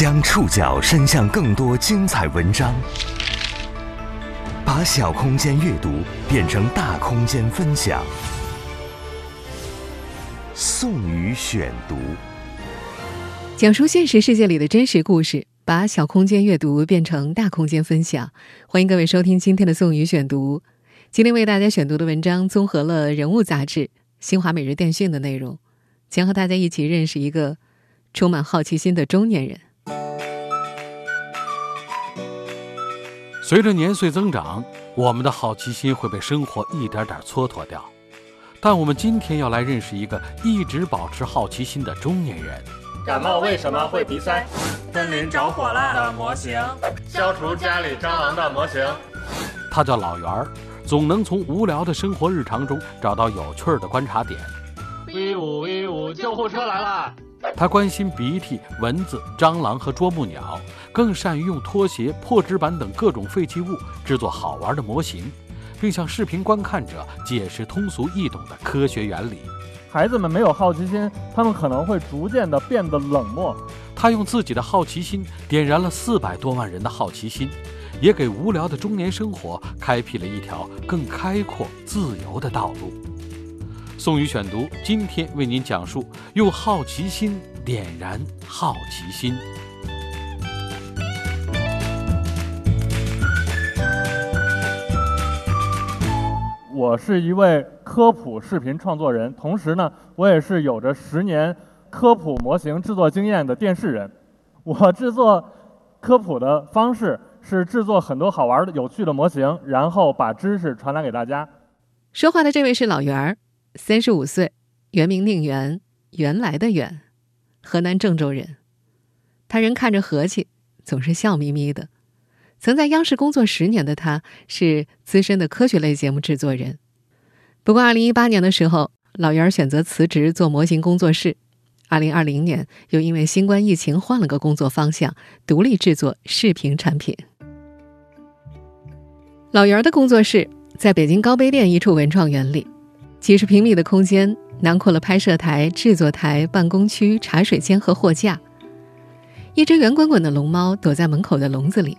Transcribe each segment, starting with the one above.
将触角伸向更多精彩文章，把小空间阅读变成大空间分享。宋宇选读，讲述现实世界里的真实故事，把小空间阅读变成大空间分享。欢迎各位收听今天的宋宇选读。今天为大家选读的文章综合了《人物》杂志、新华每日电讯的内容，将和大家一起认识一个充满好奇心的中年人。随着年岁增长，我们的好奇心会被生活一点点蹉跎掉。但我们今天要来认识一个一直保持好奇心的中年人。感冒为什么会鼻塞？森林着火了的模型，消除家里蟑螂的模型。他叫老袁儿，总能从无聊的生活日常中找到有趣的观察点。威武威武，救护车来了！他关心鼻涕、蚊子、蟑螂和啄木鸟，更善于用拖鞋、破纸板等各种废弃物制作好玩的模型，并向视频观看者解释通俗易懂的科学原理。孩子们没有好奇心，他们可能会逐渐的变得冷漠。他用自己的好奇心点燃了四百多万人的好奇心，也给无聊的中年生活开辟了一条更开阔、自由的道路。宋宇选读，今天为您讲述：用好奇心点燃好奇心。我是一位科普视频创作人，同时呢，我也是有着十年科普模型制作经验的电视人。我制作科普的方式是制作很多好玩的、有趣的模型，然后把知识传达给大家。说话的这位是老袁儿，三十五岁，原名宁远，原来的远，河南郑州人。他人看着和气，总是笑眯眯的。曾在央视工作十年的他，是资深的科学类节目制作人。不过，二零一八年的时候，老袁选择辞职做模型工作室。二零二零年，又因为新冠疫情换了个工作方向，独立制作视频产品。老袁的工作室在北京高碑店一处文创园里，几十平米的空间囊括了拍摄台、制作台、办公区、茶水间和货架。一只圆滚滚的龙猫躲在门口的笼子里。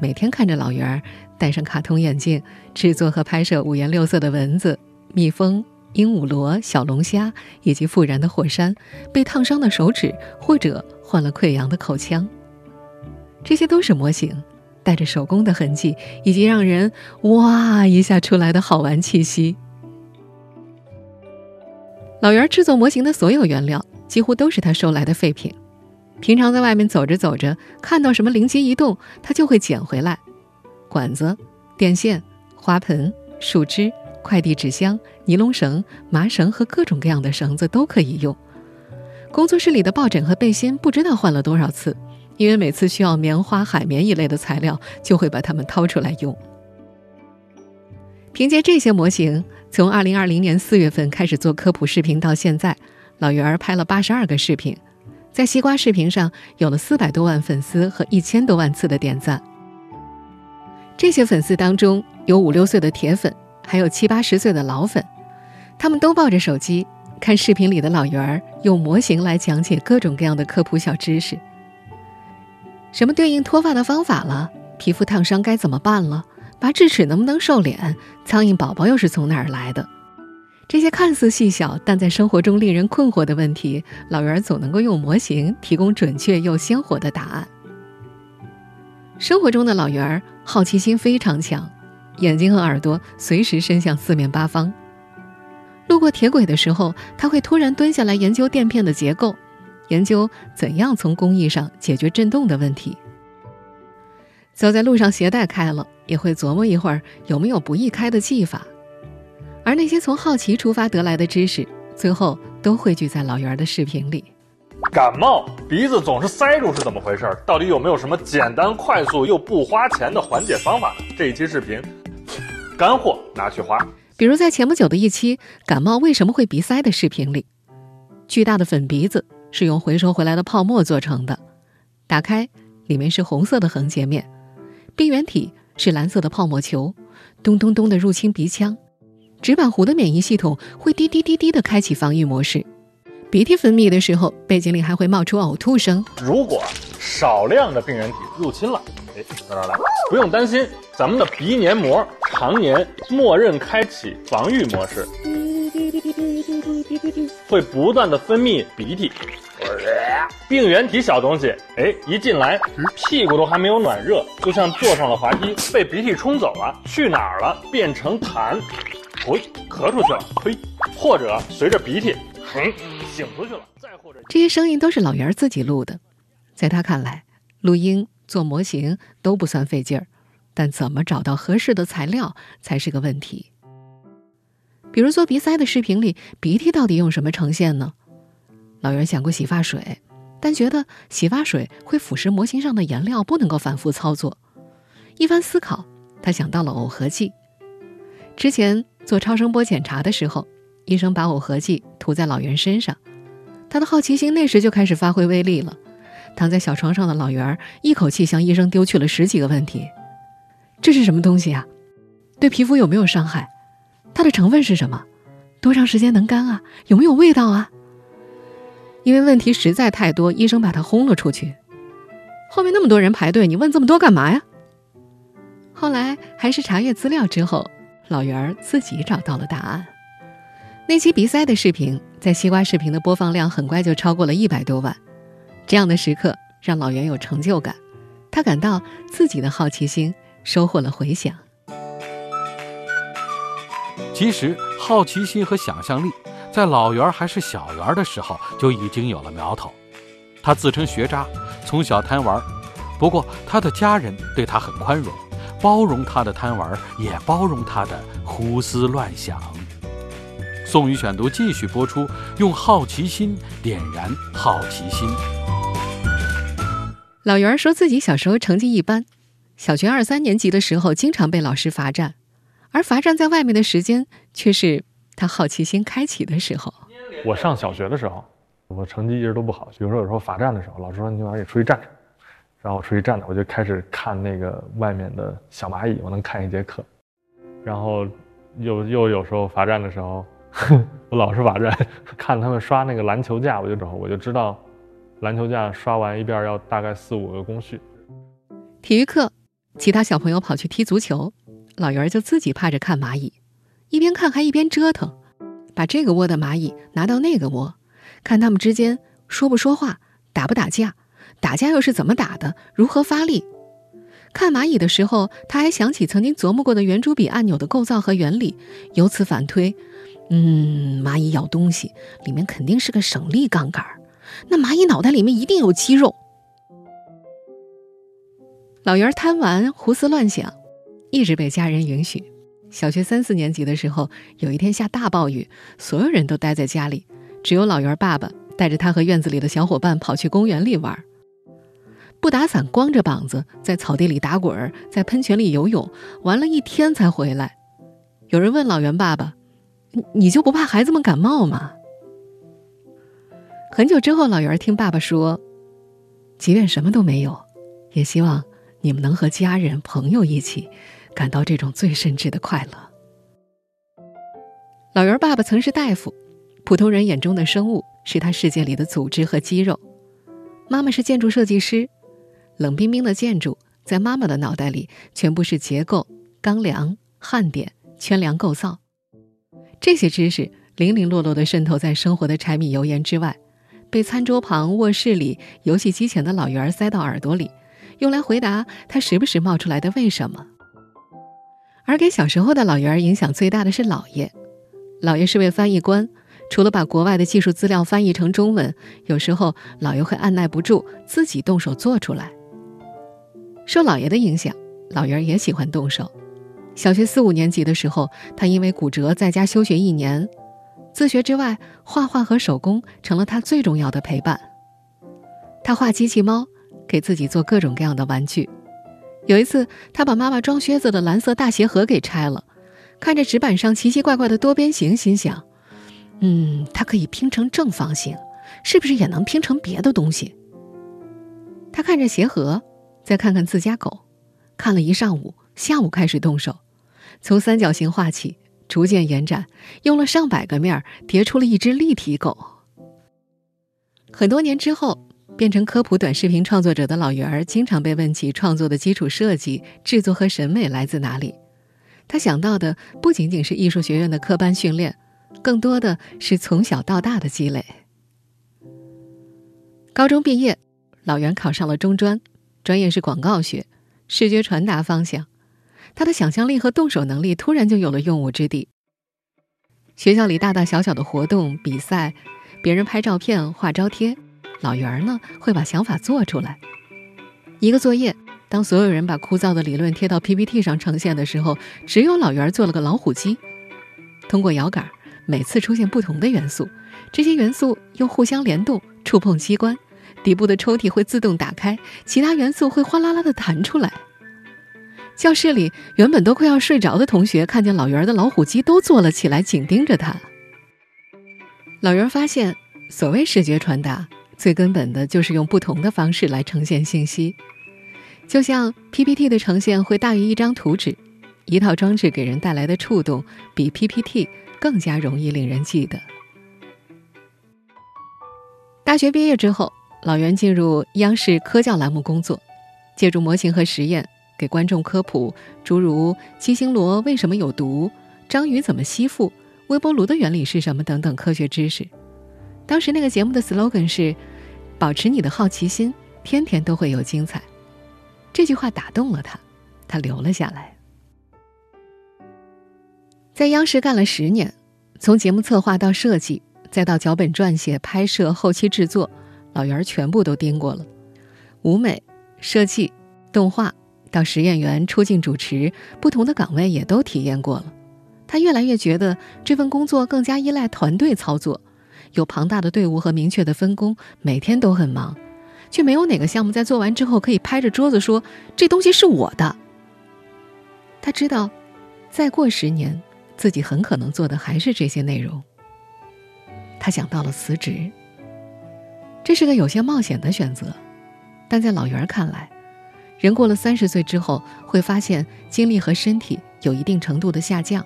每天看着老袁儿戴上卡通眼镜，制作和拍摄五颜六色的蚊子、蜜蜂、鹦鹉螺、小龙虾以及复燃的火山、被烫伤的手指或者患了溃疡的口腔，这些都是模型，带着手工的痕迹以及让人哇一下出来的好玩气息。老袁制作模型的所有原料几乎都是他收来的废品。平常在外面走着走着，看到什么灵机一动，他就会捡回来。管子、电线、花盆、树枝、快递纸箱、尼龙绳、麻绳和各种各样的绳子都可以用。工作室里的抱枕和背心不知道换了多少次，因为每次需要棉花、海绵一类的材料，就会把它们掏出来用。凭借这些模型，从2020年4月份开始做科普视频到现在，老袁儿拍了82个视频。在西瓜视频上有了四百多万粉丝和一千多万次的点赞。这些粉丝当中有五六岁的铁粉，还有七八十岁的老粉，他们都抱着手机看视频里的老袁儿用模型来讲解各种各样的科普小知识，什么对应脱发的方法了，皮肤烫伤该怎么办了，拔智齿能不能瘦脸，苍蝇宝宝又是从哪儿来的？这些看似细小，但在生活中令人困惑的问题，老袁总能够用模型提供准确又鲜活的答案。生活中的老袁好奇心非常强，眼睛和耳朵随时伸向四面八方。路过铁轨的时候，他会突然蹲下来研究垫片的结构，研究怎样从工艺上解决震动的问题。走在路上，鞋带开了，也会琢磨一会儿有没有不易开的技法。而那些从好奇出发得来的知识，最后都汇聚在老袁的视频里。感冒鼻子总是塞住是怎么回事？到底有没有什么简单、快速又不花钱的缓解方法？这一期视频，干货拿去花。比如在前不久的一期“感冒为什么会鼻塞”的视频里，巨大的粉鼻子是用回收回来的泡沫做成的，打开里面是红色的横截面，病原体是蓝色的泡沫球，咚咚咚的入侵鼻腔。纸板糊的免疫系统会滴滴滴滴的开启防御模式，鼻涕分泌的时候，背景里还会冒出呕吐声。如果少量的病原体入侵了。哎，到这来，不用担心，咱们的鼻黏膜常年默认开启防御模式，会不断的分泌鼻涕。病原体小东西，哎，一进来，屁股都还没有暖热，就像坐上了滑梯，被鼻涕冲走了，去哪儿了？变成痰，呸，咳出去了，呸，或者随着鼻涕，哼，醒出去了，再或者这些声音都是老袁自己录的，在他看来，录音、做模型都不算费劲儿，但怎么找到合适的材料才是个问题。比如做鼻塞的视频里，鼻涕到底用什么呈现呢？老袁想过洗发水，但觉得洗发水会腐蚀模型上的颜料，不能够反复操作。一番思考，他想到了耦合剂。之前做超声波检查的时候，医生把耦合剂涂在老袁身上，他的好奇心那时就开始发挥威力了。躺在小床上的老袁一口气向医生丢去了十几个问题：这是什么东西啊？对皮肤有没有伤害？它的成分是什么？多长时间能干啊？有没有味道啊？因为问题实在太多，医生把他轰了出去。后面那么多人排队，你问这么多干嘛呀？后来还是查阅资料之后，老袁儿自己找到了答案。那期鼻塞的视频在西瓜视频的播放量很快就超过了一百多万。这样的时刻让老袁有成就感，他感到自己的好奇心收获了回响。其实，好奇心和想象力。在老袁还是小袁的时候，就已经有了苗头。他自称学渣，从小贪玩，不过他的家人对他很宽容，包容他的贪玩，也包容他的胡思乱想。宋宇选读继续播出，用好奇心点燃好奇心。老袁说自己小时候成绩一般，小学二三年级的时候经常被老师罚站，而罚站在外面的时间却是。他好奇心开启的时候，我上小学的时候，我成绩一直都不好。比如说有时候罚站的时候，老师说你晚上也出去站着，然后我出去站着，我就开始看那个外面的小蚂蚁，我能看一节课。然后又又有时候罚站的时候，我老是罚站，看他们刷那个篮球架，我就找，我就知道篮球架刷完一遍要大概四五个工序。体育课，其他小朋友跑去踢足球，老袁就自己趴着看蚂蚁。一边看还一边折腾，把这个窝的蚂蚁拿到那个窝，看它们之间说不说话，打不打架，打架又是怎么打的，如何发力。看蚂蚁的时候，他还想起曾经琢磨过的圆珠笔按钮的构造和原理，由此反推：嗯，蚂蚁咬东西里面肯定是个省力杠杆，那蚂蚁脑袋里面一定有肌肉。老袁贪玩胡思乱想，一直被家人允许。小学三四年级的时候，有一天下大暴雨，所有人都待在家里，只有老袁爸爸带着他和院子里的小伙伴跑去公园里玩。不打伞，光着膀子在草地里打滚，在喷泉里游泳，玩了一天才回来。有人问老袁爸爸：“你你就不怕孩子们感冒吗？”很久之后，老袁听爸爸说：“即便什么都没有，也希望你们能和家人朋友一起。”感到这种最深挚的快乐。老袁爸爸曾是大夫，普通人眼中的生物是他世界里的组织和肌肉。妈妈是建筑设计师，冷冰冰的建筑在妈妈的脑袋里全部是结构、钢梁、焊点、圈梁构造。这些知识零零落落地渗透在生活的柴米油盐之外，被餐桌旁、卧室里、游戏机前的老袁塞到耳朵里，用来回答他时不时冒出来的为什么。而给小时候的老袁影响最大的是姥爷，姥爷是位翻译官，除了把国外的技术资料翻译成中文，有时候姥爷会按耐不住自己动手做出来。受姥爷的影响，老袁也喜欢动手。小学四五年级的时候，他因为骨折在家休学一年，自学之外，画画和手工成了他最重要的陪伴。他画机器猫，给自己做各种各样的玩具。有一次，他把妈妈装靴子的蓝色大鞋盒给拆了，看着纸板上奇奇怪怪的多边形，心想：“嗯，它可以拼成正方形，是不是也能拼成别的东西？”他看着鞋盒，再看看自家狗，看了一上午，下午开始动手，从三角形画起，逐渐延展，用了上百个面叠出了一只立体狗。很多年之后，变成科普短视频创作者的老袁儿，经常被问起创作的基础设计、制作和审美来自哪里。他想到的不仅仅是艺术学院的科班训练，更多的是从小到大的积累。高中毕业，老袁考上了中专，专业是广告学，视觉传达方向。他的想象力和动手能力突然就有了用武之地。学校里大大小小的活动、比赛，别人拍照片、画招贴，老袁儿呢会把想法做出来。一个作业，当所有人把枯燥的理论贴到 PPT 上呈现的时候，只有老袁儿做了个老虎机。通过摇杆，每次出现不同的元素，这些元素又互相联动，触碰机关，底部的抽屉会自动打开，其他元素会哗啦啦的弹出来。教室里原本都快要睡着的同学，看见老袁的老虎机都坐了起来，紧盯着他。老袁发现，所谓视觉传达，最根本的就是用不同的方式来呈现信息。就像 PPT 的呈现会大于一张图纸，一套装置给人带来的触动比 PPT 更加容易令人记得。大学毕业之后，老袁进入央视科教栏目工作，借助模型和实验。给观众科普诸如七星螺为什么有毒、章鱼怎么吸附、微波炉的原理是什么等等科学知识。当时那个节目的 slogan 是“保持你的好奇心，天天都会有精彩”。这句话打动了他，他留了下来。在央视干了十年，从节目策划到设计，再到脚本撰写、拍摄、后期制作，老袁全部都盯过了。舞美、设计、动画。到实验员、出镜主持，不同的岗位也都体验过了。他越来越觉得这份工作更加依赖团队操作，有庞大的队伍和明确的分工，每天都很忙，却没有哪个项目在做完之后可以拍着桌子说这东西是我的。他知道，再过十年，自己很可能做的还是这些内容。他想到了辞职，这是个有些冒险的选择，但在老袁看来。人过了三十岁之后，会发现精力和身体有一定程度的下降，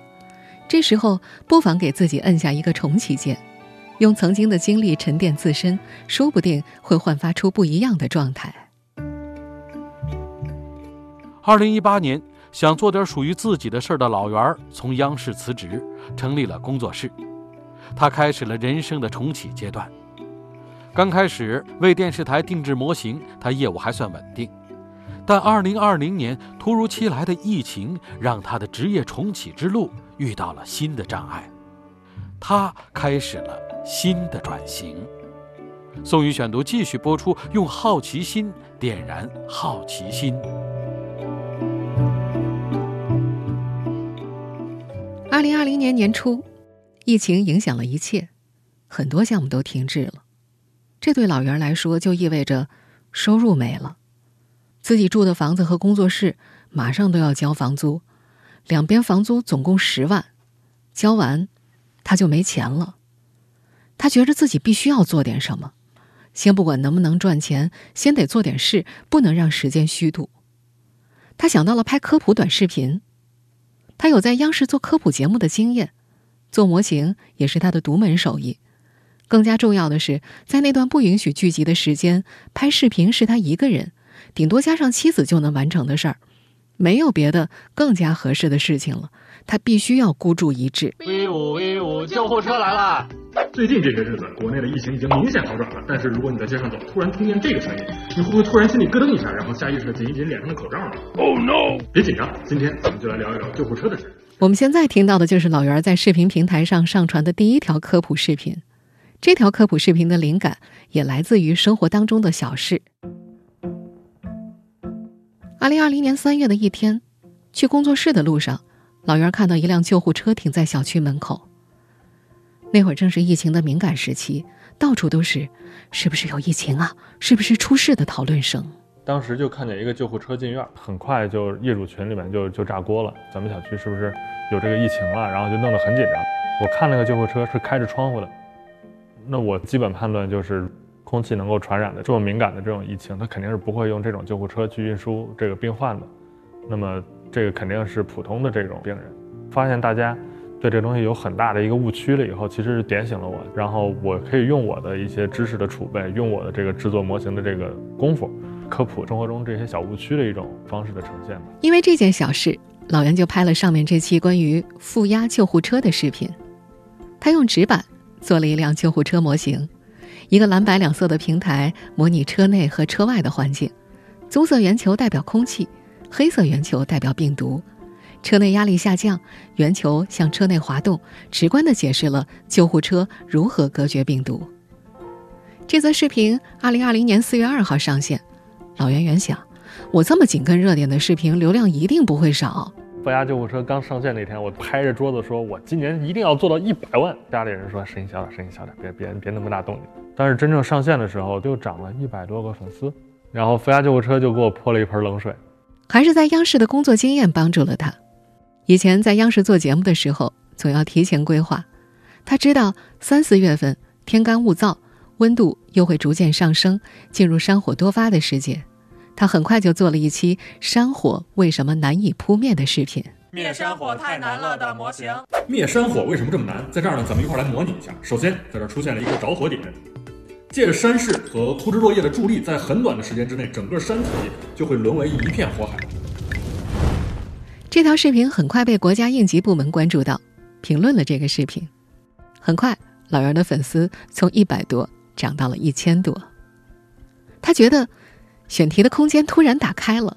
这时候不妨给自己摁下一个重启键，用曾经的经历沉淀自身，说不定会焕发出不一样的状态。二零一八年，想做点属于自己的事儿的老袁从央视辞职，成立了工作室，他开始了人生的重启阶段。刚开始为电视台定制模型，他业务还算稳定。但二零二零年突如其来的疫情，让他的职业重启之路遇到了新的障碍，他开始了新的转型。宋宇选读继续播出，用好奇心点燃好奇心。二零二零年年初，疫情影响了一切，很多项目都停滞了，这对老袁来说就意味着收入没了。自己住的房子和工作室马上都要交房租，两边房租总共十万，交完他就没钱了。他觉着自己必须要做点什么，先不管能不能赚钱，先得做点事，不能让时间虚度。他想到了拍科普短视频，他有在央视做科普节目的经验，做模型也是他的独门手艺。更加重要的是，在那段不允许聚集的时间，拍视频是他一个人。顶多加上妻子就能完成的事儿，没有别的更加合适的事情了。他必须要孤注一掷。威武威武！救护车来了！最近这些日子，国内的疫情已经明显好转了。但是如果你在街上走，突然听见这个声音，你会不会突然心里咯噔一下，然后下意识的紧一紧脸上的口罩呢？Oh no！别紧张，今天咱们就来聊一聊救护车的事。我们现在听到的就是老袁在视频平台上上传的第一条科普视频。这条科普视频的灵感也来自于生活当中的小事。二零二零年三月的一天，去工作室的路上，老袁看到一辆救护车停在小区门口。那会儿正是疫情的敏感时期，到处都是“是不是有疫情啊？是不是出事”的讨论声。当时就看见一个救护车进院，很快就业主群里面就就炸锅了。咱们小区是不是有这个疫情了？然后就弄得很紧张。我看那个救护车是开着窗户的，那我基本判断就是。空气能够传染的这么敏感的这种疫情，它肯定是不会用这种救护车去运输这个病患的。那么这个肯定是普通的这种病人。发现大家对这东西有很大的一个误区了以后，其实是点醒了我，然后我可以用我的一些知识的储备，用我的这个制作模型的这个功夫，科普生活中这些小误区的一种方式的呈现吧。因为这件小事，老袁就拍了上面这期关于负压救护车的视频。他用纸板做了一辆救护车模型，一个蓝白两色的平台模拟车内和车外的环境，棕色圆球代表空气，黑色圆球代表病毒。车内压力下降，圆球向车内滑动，直观地解释了救护车如何隔绝病毒。这则视频二零二零年四月二号上线，老袁原想，我这么紧跟热点的视频，流量一定不会少。负压救护车刚上线那天，我拍着桌子说：“我今年一定要做到一百万。”家里人说：“声音小点，声音小点，别别别那么大动静。”但是真正上线的时候，就涨了一百多个粉丝，然后负压救护车就给我泼了一盆冷水。还是在央视的工作经验帮助了他。以前在央视做节目的时候，总要提前规划。他知道三四月份天干物燥，温度又会逐渐上升，进入山火多发的时节。他很快就做了一期山火为什么难以扑灭的视频。灭山火太难了的模型。灭山火为什么这么难？在这儿呢，咱们一块来模拟一下。首先，在这儿出现了一个着火点，借着山势和枯枝落叶的助力，在很短的时间之内，整个山体就会沦为一片火海。这条视频很快被国家应急部门关注到，评论了这个视频。很快，老袁的粉丝从一百多涨到了一千多。他觉得，选题的空间突然打开了。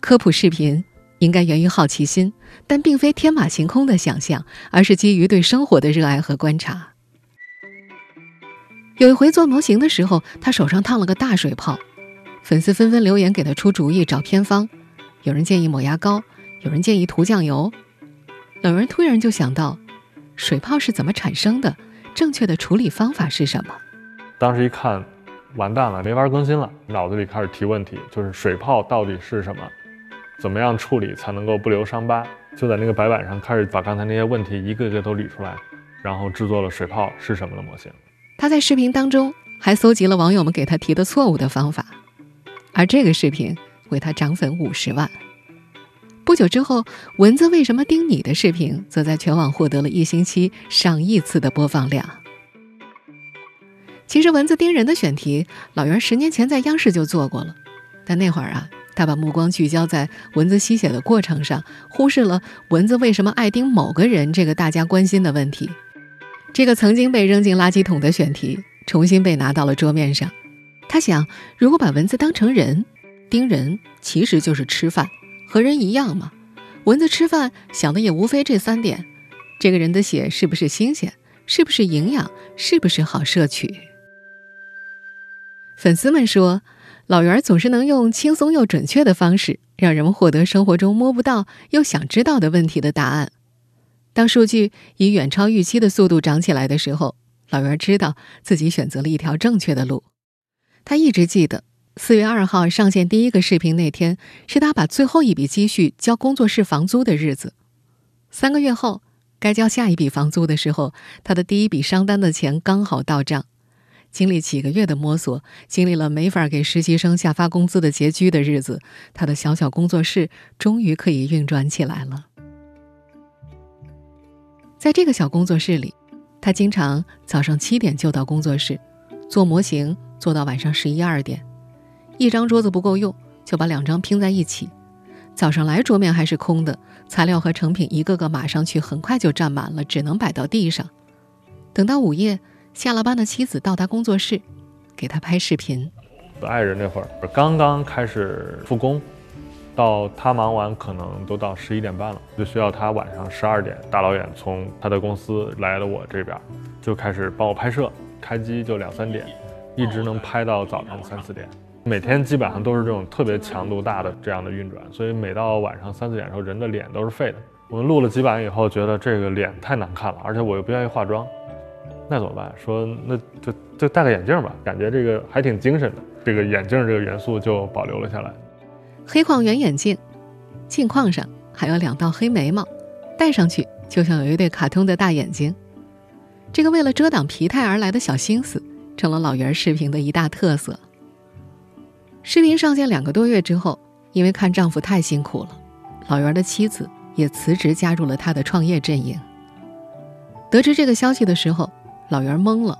科普视频应该源于好奇心，但并非天马行空的想象，而是基于对生活的热爱和观察。有一回做模型的时候，他手上烫了个大水泡，粉丝纷纷留言给他出主意、找偏方。有人建议抹牙膏。有人建议涂酱油，老人突然就想到，水泡是怎么产生的？正确的处理方法是什么？当时一看，完蛋了，没法更新了，脑子里开始提问题，就是水泡到底是什么？怎么样处理才能够不留伤疤？就在那个白板上开始把刚才那些问题一个个都捋出来，然后制作了水泡是什么的模型。他在视频当中还搜集了网友们给他提的错误的方法，而这个视频为他涨粉五十万。不久之后，蚊子为什么叮你的视频则在全网获得了一星期上亿次的播放量。其实，蚊子叮人的选题，老袁十年前在央视就做过了，但那会儿啊，他把目光聚焦在蚊子吸血的过程上，忽视了蚊子为什么爱叮某个人这个大家关心的问题。这个曾经被扔进垃圾桶的选题，重新被拿到了桌面上。他想，如果把蚊子当成人，叮人其实就是吃饭。和人一样嘛，蚊子吃饭想的也无非这三点：这个人的血是不是新鲜，是不是营养，是不是好摄取。粉丝们说，老袁总是能用轻松又准确的方式，让人们获得生活中摸不到又想知道的问题的答案。当数据以远超预期的速度涨起来的时候，老袁知道自己选择了一条正确的路。他一直记得。四月二号上线第一个视频那天，是他把最后一笔积蓄交工作室房租的日子。三个月后，该交下一笔房租的时候，他的第一笔商单的钱刚好到账。经历几个月的摸索，经历了没法给实习生下发工资的拮据的日子，他的小小工作室终于可以运转起来了。在这个小工作室里，他经常早上七点就到工作室做模型，做到晚上十一二点。一张桌子不够用，就把两张拼在一起。早上来，桌面还是空的，材料和成品一个个码上去，很快就占满了，只能摆到地上。等到午夜，下了班的妻子到达工作室，给他拍视频。爱人那会儿刚刚开始复工，到他忙完可能都到十一点半了，就需要他晚上十二点大老远从他的公司来了我这边，就开始帮我拍摄，开机就两三点，一直能拍到早上三四点。每天基本上都是这种特别强度大的这样的运转，所以每到晚上三四点的时候，人的脸都是废的。我们录了几版以后，觉得这个脸太难看了，而且我又不愿意化妆，那怎么办？说那就就戴个眼镜吧，感觉这个还挺精神的。这个眼镜这个元素就保留了下来。黑框圆眼镜，镜框上还有两道黑眉毛，戴上去就像有一对卡通的大眼睛。这个为了遮挡疲态而来的小心思，成了老袁视频的一大特色。视频上线两个多月之后，因为看丈夫太辛苦了，老袁的妻子也辞职加入了他的创业阵营。得知这个消息的时候，老袁懵了。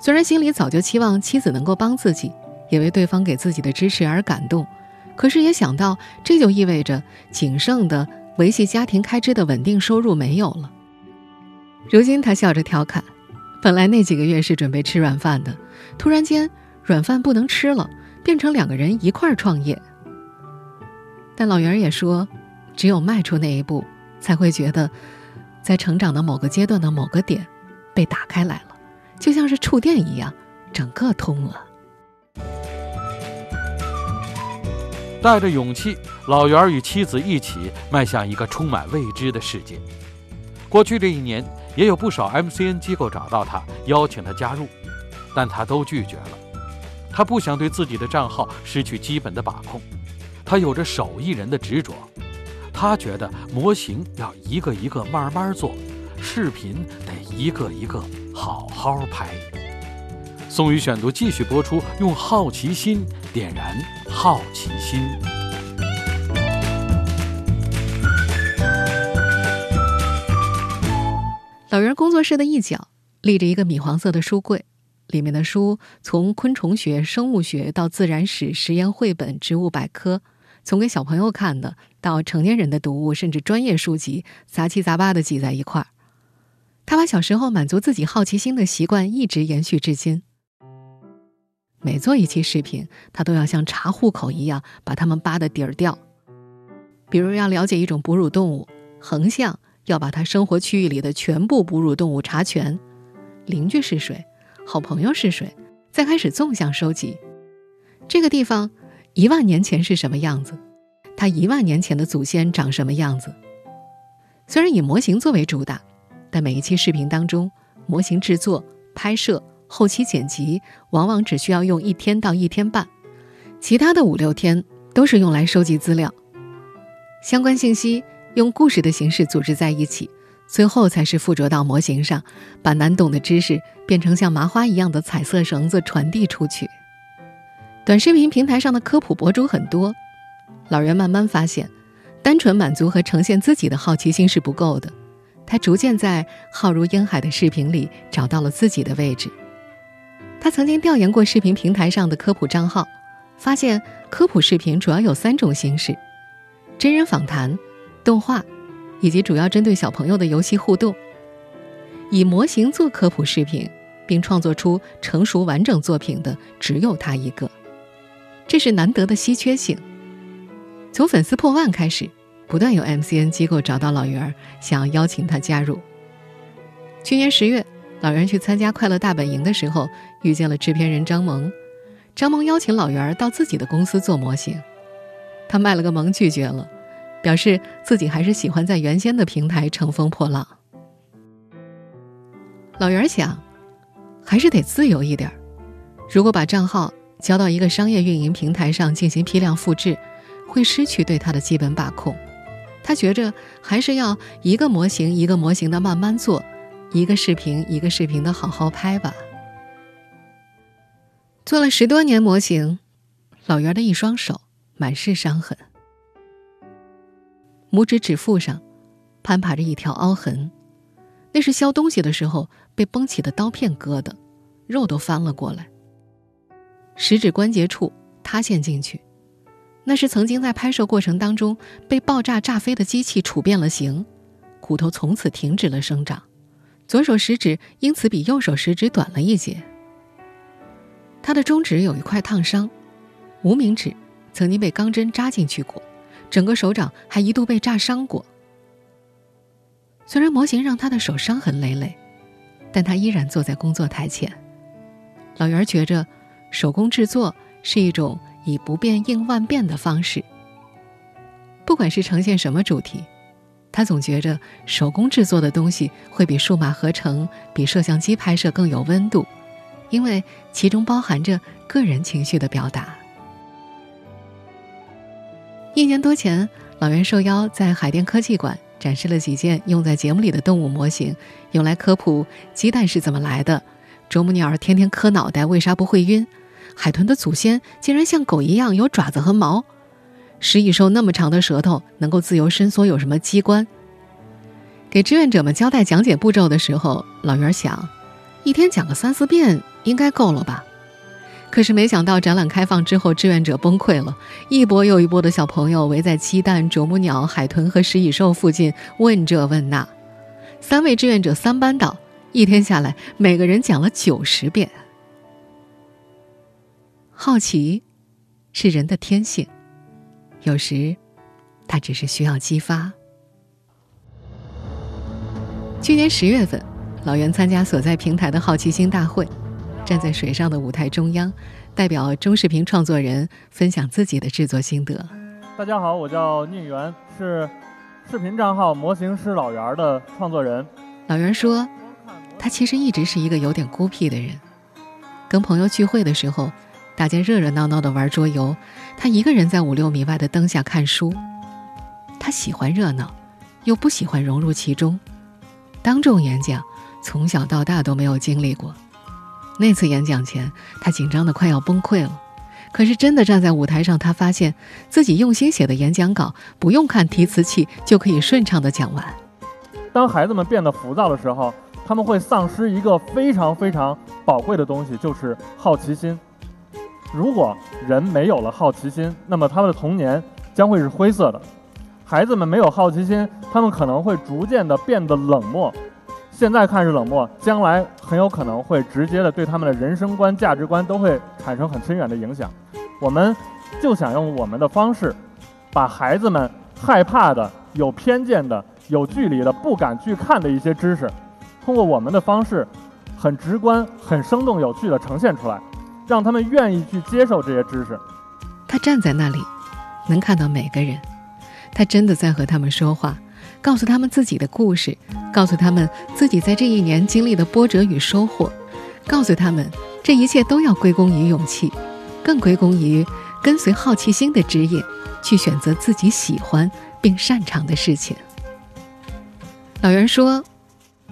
虽然心里早就期望妻子能够帮自己，也为对方给自己的支持而感动，可是也想到这就意味着仅剩的维系家庭开支的稳定收入没有了。如今他笑着调侃：“本来那几个月是准备吃软饭的，突然间软饭不能吃了，变成两个人一块创业。”但老袁也说：“只有迈出那一步，才会觉得，在成长的某个阶段的某个点，被打开来了，就像是触电一样，整个通了。”带着勇气，老袁与妻子一起迈向一个充满未知的世界。过去这一年。也有不少 MCN 机构找到他，邀请他加入，但他都拒绝了。他不想对自己的账号失去基本的把控，他有着手艺人的执着。他觉得模型要一个一个慢慢做，视频得一个一个好好拍。宋宇选读继续播出，用好奇心点燃好奇心。老袁工作室的一角立着一个米黄色的书柜，里面的书从昆虫学、生物学到自然史、实验绘本、植物百科，从给小朋友看的到成年人的读物，甚至专业书籍，杂七杂八的挤在一块儿。他把小时候满足自己好奇心的习惯一直延续至今。每做一期视频，他都要像查户口一样把它们扒的底儿掉。比如要了解一种哺乳动物，横向。要把他生活区域里的全部哺乳动物查全，邻居是谁，好朋友是谁，再开始纵向收集。这个地方一万年前是什么样子？他一万年前的祖先长什么样子？虽然以模型作为主打，但每一期视频当中，模型制作、拍摄、后期剪辑往往只需要用一天到一天半，其他的五六天都是用来收集资料、相关信息。用故事的形式组织在一起，最后才是附着到模型上，把难懂的知识变成像麻花一样的彩色绳子传递出去。短视频平台上的科普博主很多，老人慢慢发现，单纯满足和呈现自己的好奇心是不够的。他逐渐在浩如烟海的视频里找到了自己的位置。他曾经调研过视频平台上的科普账号，发现科普视频主要有三种形式：真人访谈。动画，以及主要针对小朋友的游戏互动，以模型做科普视频，并创作出成熟完整作品的只有他一个，这是难得的稀缺性。从粉丝破万开始，不断有 MCN 机构找到老袁，想要邀请他加入。去年十月，老袁去参加快乐大本营的时候，遇见了制片人张萌，张萌邀请老袁到自己的公司做模型，他卖了个萌，拒绝了。表示自己还是喜欢在原先的平台乘风破浪。老袁想，还是得自由一点如果把账号交到一个商业运营平台上进行批量复制，会失去对它的基本把控。他觉着还是要一个模型一个模型的慢慢做，一个视频一个视频的好好拍吧。做了十多年模型，老袁的一双手满是伤痕。拇指指腹上攀爬着一条凹痕，那是削东西的时候被崩起的刀片割的，肉都翻了过来。食指关节处塌陷进去，那是曾经在拍摄过程当中被爆炸炸飞的机器杵变了形，骨头从此停止了生长，左手食指因此比右手食指短了一截。他的中指有一块烫伤，无名指曾经被钢针扎进去过。整个手掌还一度被炸伤过。虽然模型让他的手伤痕累累，但他依然坐在工作台前。老袁觉着，手工制作是一种以不变应万变的方式。不管是呈现什么主题，他总觉着手工制作的东西会比数码合成、比摄像机拍摄更有温度，因为其中包含着个人情绪的表达。一年多前，老袁受邀在海淀科技馆展示了几件用在节目里的动物模型，用来科普鸡蛋是怎么来的。啄木鸟天天磕脑袋，为啥不会晕？海豚的祖先竟然像狗一样有爪子和毛。食蚁兽那么长的舌头，能够自由伸缩，有什么机关？给志愿者们交代讲解步骤的时候，老袁想，一天讲个三四遍应该够了吧？可是没想到展览开放之后，志愿者崩溃了，一波又一波的小朋友围在鸡蛋、啄木鸟、海豚和食蚁兽附近问这问那。三位志愿者三班倒，一天下来，每个人讲了九十遍。好奇，是人的天性，有时，它只是需要激发。去年十月份，老袁参加所在平台的好奇心大会，站在水上的舞台中央，代表中视频创作人分享自己的制作心得。大家好，我叫宁源，是视频账号“模型师老袁”的创作人。老袁说，他其实一直是一个有点孤僻的人。跟朋友聚会的时候，大家热热闹闹的玩桌游，他一个人在五六米外的灯下看书。他喜欢热闹，又不喜欢融入其中。当众演讲，从小到大都没有经历过。那次演讲前，他紧张的快要崩溃了。可是真的站在舞台上，他发现自己用心写的演讲稿，不用看提词器就可以顺畅的讲完。当孩子们变得浮躁的时候，他们会丧失一个非常非常宝贵的东西，就是好奇心。如果人没有了好奇心，那么他们的童年将会是灰色的。孩子们没有好奇心，他们可能会逐渐的变得冷漠。现在看是冷漠，将来很有可能会直接的对他们的人生观、价值观都会产生很深远的影响。我们就想用我们的方式，把孩子们害怕的、有偏见的、有距离的、不敢去看的一些知识，通过我们的方式，很直观、很生动、有趣的呈现出来，让他们愿意去接受这些知识。他站在那里，能看到每个人。他真的在和他们说话，告诉他们自己的故事，告诉他们自己在这一年经历的波折与收获，告诉他们这一切都要归功于勇气，更归功于跟随好奇心的指引，去选择自己喜欢并擅长的事情。老袁说，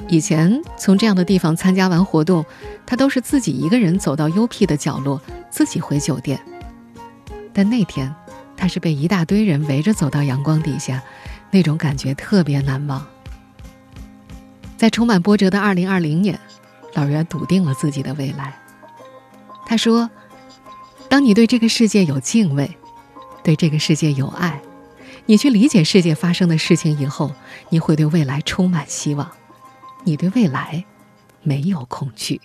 以前从这样的地方参加完活动，他都是自己一个人走到幽僻的角落，自己回酒店。但那天。他是被一大堆人围着走到阳光底下，那种感觉特别难忘。在充满波折的二零二零年，老袁笃定了自己的未来。他说：“当你对这个世界有敬畏，对这个世界有爱，你去理解世界发生的事情以后，你会对未来充满希望。你对未来没有恐惧。”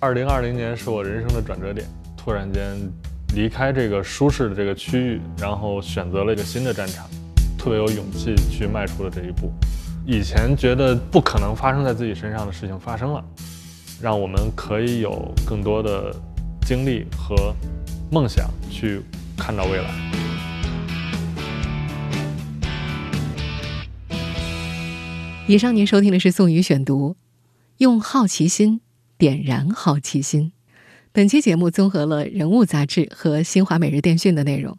二零二零年是我人生的转折点，突然间。离开这个舒适的这个区域，然后选择了一个新的战场，特别有勇气去迈出了这一步。以前觉得不可能发生在自己身上的事情发生了，让我们可以有更多的精力和梦想去看到未来。以上您收听的是宋宇选读，用好奇心点燃好奇心。本期节目综合了《人物》杂志和新华每日电讯的内容。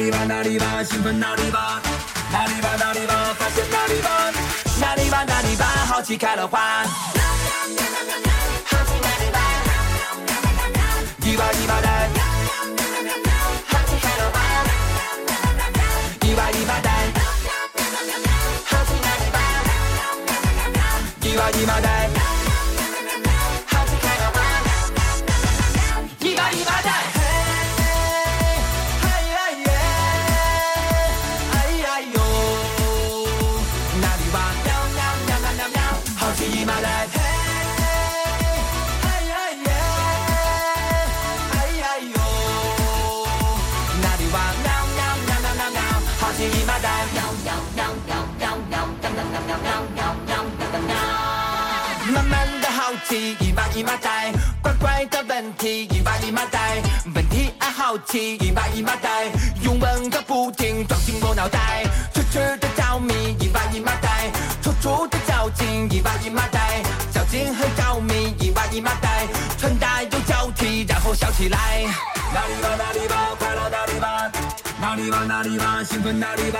里吧哪里吧，兴奋哪里吧，哪里吧哪里吧，发现哪里吧，哪里吧哪里吧，好奇开了花。好奇哪里吧，一把一把带，好奇开了花。一把一把带，好奇哪里吧，一把一把一把一麻袋，乖乖的问题，一把一麻袋，问题爱好奇，一把一麻袋，用问个不停，装进我脑袋，痴痴的着迷，一把一麻袋，处处的较劲，一把一麻袋，较劲和着迷，一把一麻袋，穿戴又交替，然后笑起来，哪里吧哪里吧，快乐哪里吧。哪里吧哪里吧，兴奋哪里吧，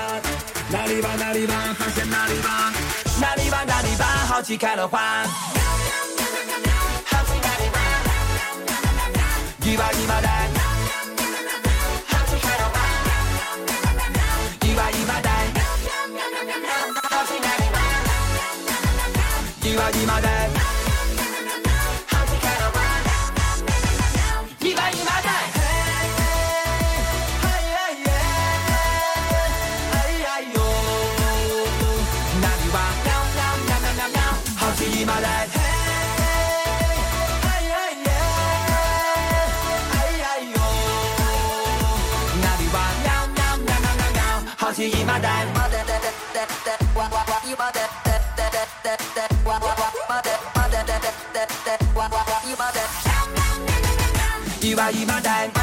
哪里吧哪里吧，发现哪里吧，哪里吧哪里吧，好奇开了花。to ye, dime. You are ye, dime.